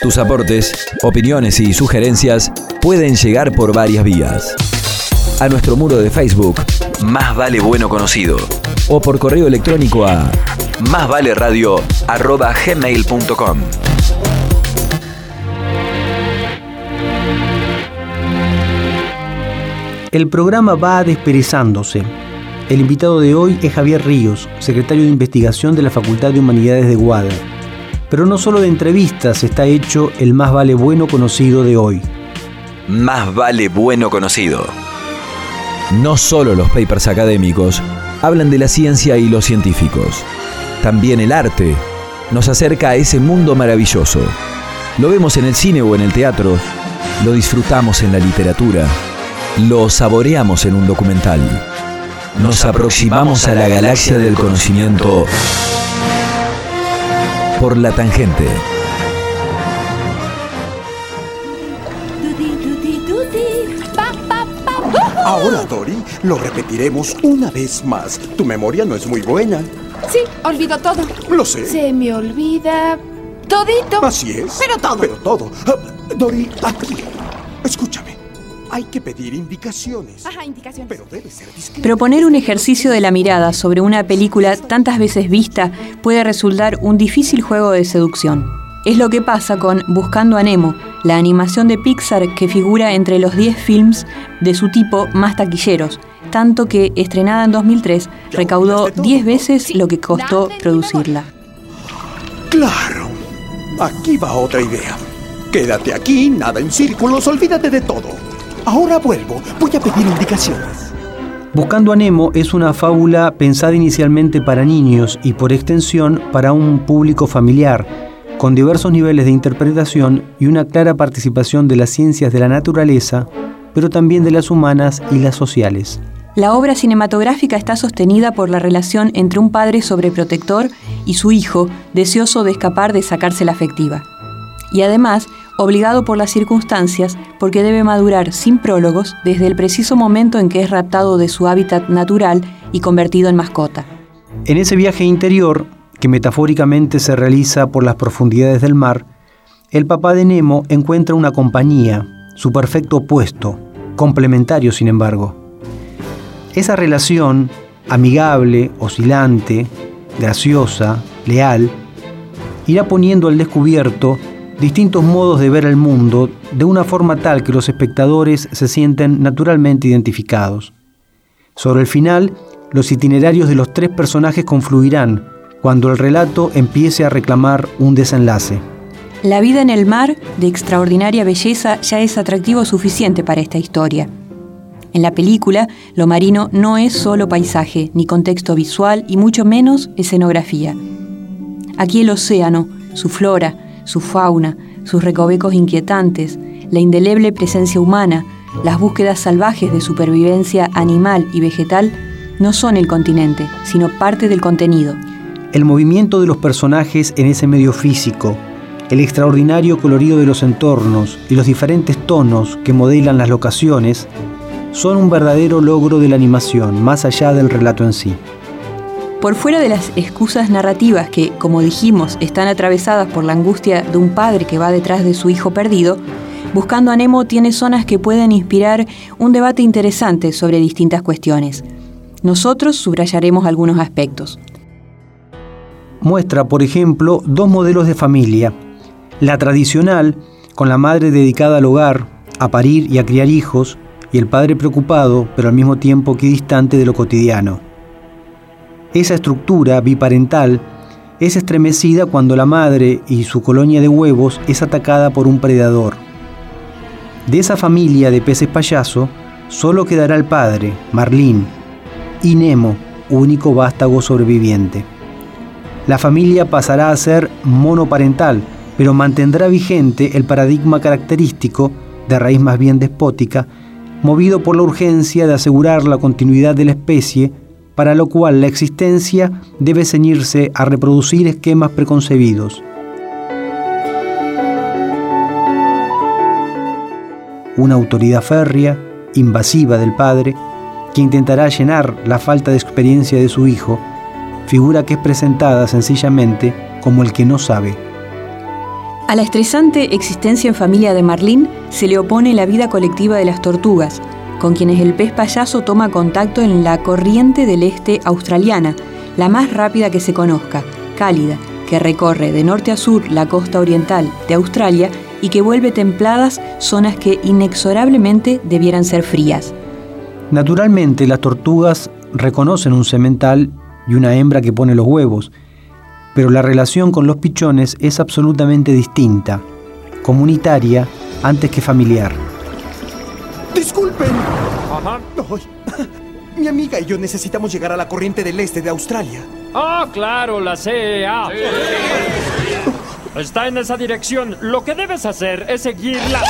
Tus aportes, opiniones y sugerencias pueden llegar por varias vías. A nuestro muro de Facebook, Más Vale Bueno Conocido, o por correo electrónico a másvaleradio.gmail.com. El programa va desperezándose. El invitado de hoy es Javier Ríos, secretario de investigación de la Facultad de Humanidades de Guada. Pero no solo de entrevistas está hecho el más vale bueno conocido de hoy. Más vale bueno conocido. No solo los papers académicos hablan de la ciencia y los científicos. También el arte nos acerca a ese mundo maravilloso. Lo vemos en el cine o en el teatro, lo disfrutamos en la literatura, lo saboreamos en un documental. Nos aproximamos a la galaxia del conocimiento por la tangente. Ahora, Dory, lo repetiremos una vez más. Tu memoria no es muy buena. Sí, olvido todo. Lo sé. Se me olvida todito. Así es. Pero todo. Pero todo. Ah, Dory, aquí. Hay que pedir indicaciones. Ajá, indicaciones. Pero debe ser discreto. Proponer un ejercicio de la mirada sobre una película tantas veces vista puede resultar un difícil juego de seducción. Es lo que pasa con Buscando a Nemo, la animación de Pixar que figura entre los 10 films de su tipo más taquilleros, tanto que, estrenada en 2003, recaudó 10 veces lo que costó producirla. Claro. Aquí va otra idea. Quédate aquí, nada en círculos, olvídate de todo. Ahora vuelvo. Voy a pedir indicaciones. Buscando a Nemo es una fábula pensada inicialmente para niños y por extensión para un público familiar, con diversos niveles de interpretación y una clara participación de las ciencias de la naturaleza, pero también de las humanas y las sociales. La obra cinematográfica está sostenida por la relación entre un padre sobreprotector y su hijo, deseoso de escapar de sacársela afectiva. Y además, obligado por las circunstancias, porque debe madurar sin prólogos desde el preciso momento en que es raptado de su hábitat natural y convertido en mascota. En ese viaje interior, que metafóricamente se realiza por las profundidades del mar, el papá de Nemo encuentra una compañía, su perfecto opuesto, complementario sin embargo. Esa relación, amigable, oscilante, graciosa, leal, irá poniendo al descubierto distintos modos de ver el mundo de una forma tal que los espectadores se sienten naturalmente identificados. Sobre el final, los itinerarios de los tres personajes confluirán cuando el relato empiece a reclamar un desenlace. La vida en el mar, de extraordinaria belleza, ya es atractivo suficiente para esta historia. En la película, lo marino no es solo paisaje, ni contexto visual, y mucho menos escenografía. Aquí el océano, su flora, su fauna, sus recovecos inquietantes, la indeleble presencia humana, las búsquedas salvajes de supervivencia animal y vegetal, no son el continente, sino parte del contenido. El movimiento de los personajes en ese medio físico, el extraordinario colorido de los entornos y los diferentes tonos que modelan las locaciones son un verdadero logro de la animación, más allá del relato en sí. Por fuera de las excusas narrativas que, como dijimos, están atravesadas por la angustia de un padre que va detrás de su hijo perdido, Buscando a Nemo tiene zonas que pueden inspirar un debate interesante sobre distintas cuestiones. Nosotros subrayaremos algunos aspectos. Muestra, por ejemplo, dos modelos de familia. La tradicional, con la madre dedicada al hogar, a parir y a criar hijos, y el padre preocupado, pero al mismo tiempo equidistante de lo cotidiano. Esa estructura biparental es estremecida cuando la madre y su colonia de huevos es atacada por un predador. De esa familia de peces payaso, solo quedará el padre, Marlín, y Nemo, único vástago sobreviviente. La familia pasará a ser monoparental, pero mantendrá vigente el paradigma característico, de raíz más bien despótica, movido por la urgencia de asegurar la continuidad de la especie, para lo cual la existencia debe ceñirse a reproducir esquemas preconcebidos. Una autoridad férrea, invasiva del padre, que intentará llenar la falta de experiencia de su hijo, figura que es presentada sencillamente como el que no sabe. A la estresante existencia en familia de Marlene se le opone la vida colectiva de las tortugas, con quienes el pez payaso toma contacto en la corriente del este australiana, la más rápida que se conozca, cálida, que recorre de norte a sur la costa oriental de Australia y que vuelve templadas zonas que inexorablemente debieran ser frías. Naturalmente, las tortugas reconocen un semental y una hembra que pone los huevos, pero la relación con los pichones es absolutamente distinta, comunitaria antes que familiar. Disculpen. Mi amiga y yo necesitamos llegar a la corriente del este de Australia. Ah, claro, la CEA. Está en esa dirección. Lo que debes hacer es seguirla.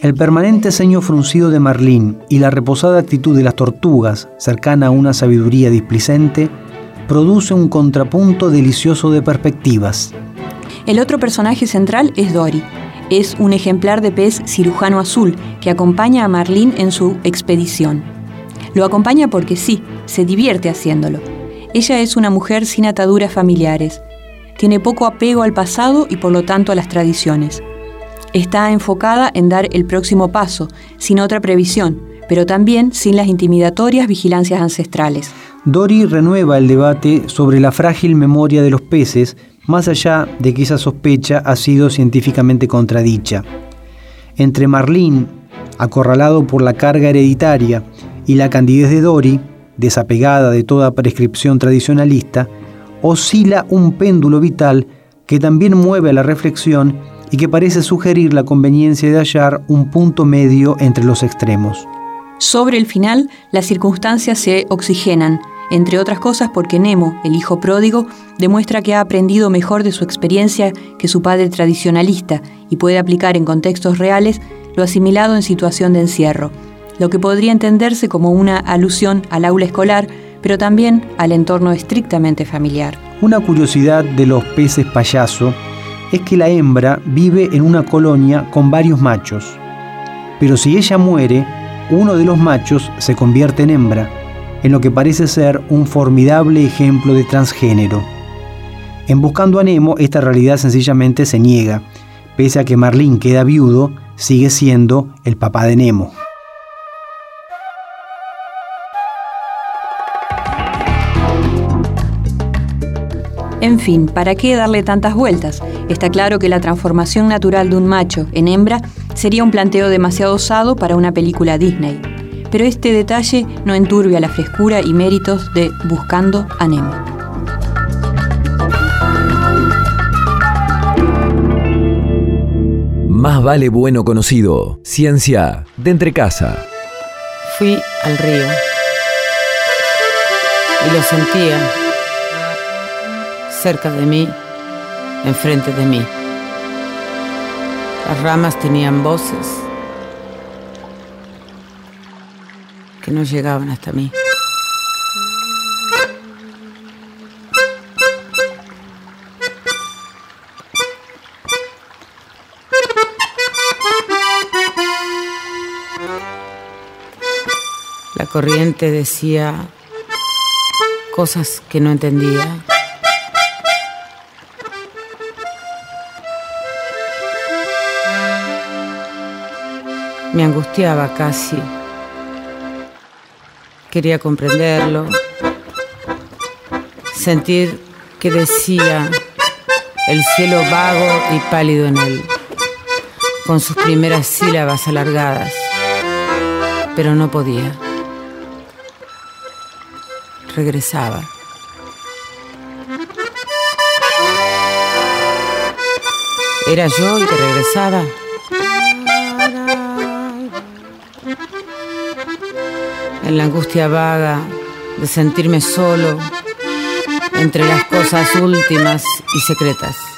El permanente ceño fruncido de Marlín y la reposada actitud de las tortugas, cercana a una sabiduría displicente, produce un contrapunto delicioso de perspectivas. El otro personaje central es Dory. Es un ejemplar de pez cirujano azul que acompaña a Marlín en su expedición. Lo acompaña porque sí, se divierte haciéndolo. Ella es una mujer sin ataduras familiares. Tiene poco apego al pasado y por lo tanto a las tradiciones. Está enfocada en dar el próximo paso, sin otra previsión, pero también sin las intimidatorias vigilancias ancestrales. Dory renueva el debate sobre la frágil memoria de los peces, más allá de que esa sospecha ha sido científicamente contradicha. Entre Marlene, acorralado por la carga hereditaria, y la candidez de Dory, desapegada de toda prescripción tradicionalista, oscila un péndulo vital que también mueve a la reflexión y que parece sugerir la conveniencia de hallar un punto medio entre los extremos. Sobre el final, las circunstancias se oxigenan, entre otras cosas porque Nemo, el hijo pródigo, demuestra que ha aprendido mejor de su experiencia que su padre tradicionalista y puede aplicar en contextos reales lo asimilado en situación de encierro, lo que podría entenderse como una alusión al aula escolar, pero también al entorno estrictamente familiar. Una curiosidad de los peces payaso es que la hembra vive en una colonia con varios machos. Pero si ella muere, uno de los machos se convierte en hembra, en lo que parece ser un formidable ejemplo de transgénero. En Buscando a Nemo, esta realidad sencillamente se niega. Pese a que Marlin queda viudo, sigue siendo el papá de Nemo. En fin, ¿para qué darle tantas vueltas? Está claro que la transformación natural de un macho en hembra sería un planteo demasiado osado para una película Disney. Pero este detalle no enturbia la frescura y méritos de Buscando a Nemo. Más vale bueno conocido. Ciencia de entre casa. Fui al río y lo sentía cerca de mí, enfrente de mí. Las ramas tenían voces no llegaban hasta mí. La corriente decía cosas que no entendía. Me angustiaba casi. Quería comprenderlo, sentir que decía el cielo vago y pálido en él, con sus primeras sílabas alargadas, pero no podía. Regresaba. ¿Era yo el que regresaba? En la angustia vaga de sentirme solo entre las cosas últimas y secretas.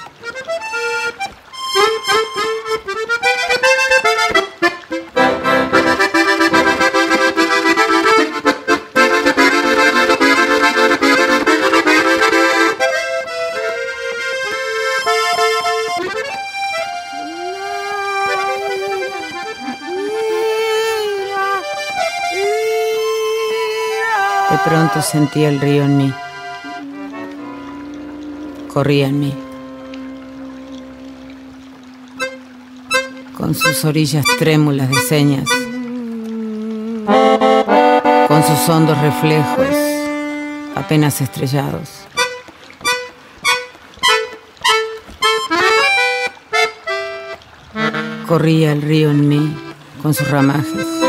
Pronto sentí el río en mí. corría en mí. Con sus orillas trémulas de señas, con sus hondos reflejos apenas estrellados. Corría el río en mí con sus ramajes.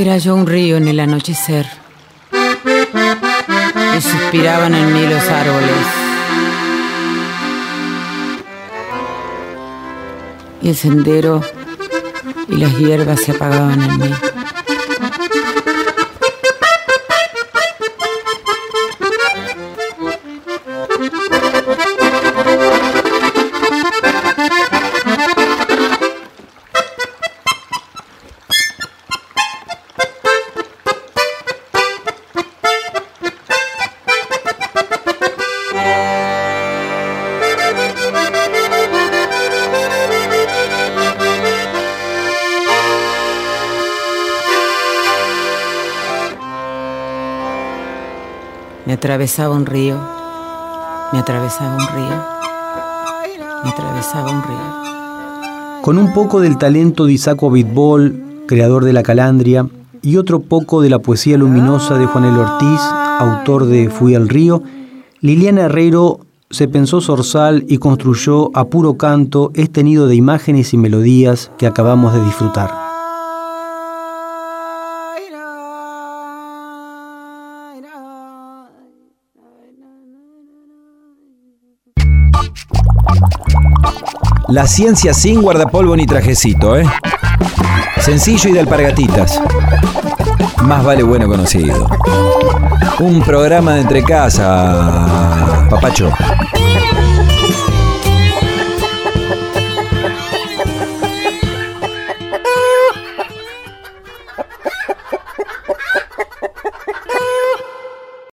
Era yo un río en el anochecer y suspiraban en mí los árboles. Y el sendero y las hierbas se apagaban en mí. Me atravesaba un río, me atravesaba un río, me atravesaba un río. Con un poco del talento de Isaac Bitbol, creador de La Calandria, y otro poco de la poesía luminosa de Juanel Ortiz, autor de Fui al río, Liliana Herrero se pensó zorzal y construyó a puro canto este nido de imágenes y melodías que acabamos de disfrutar. La ciencia sin guardapolvo ni trajecito, ¿eh? Sencillo y de alpargatitas. Más vale bueno conocido. Un programa de entre casa, papacho.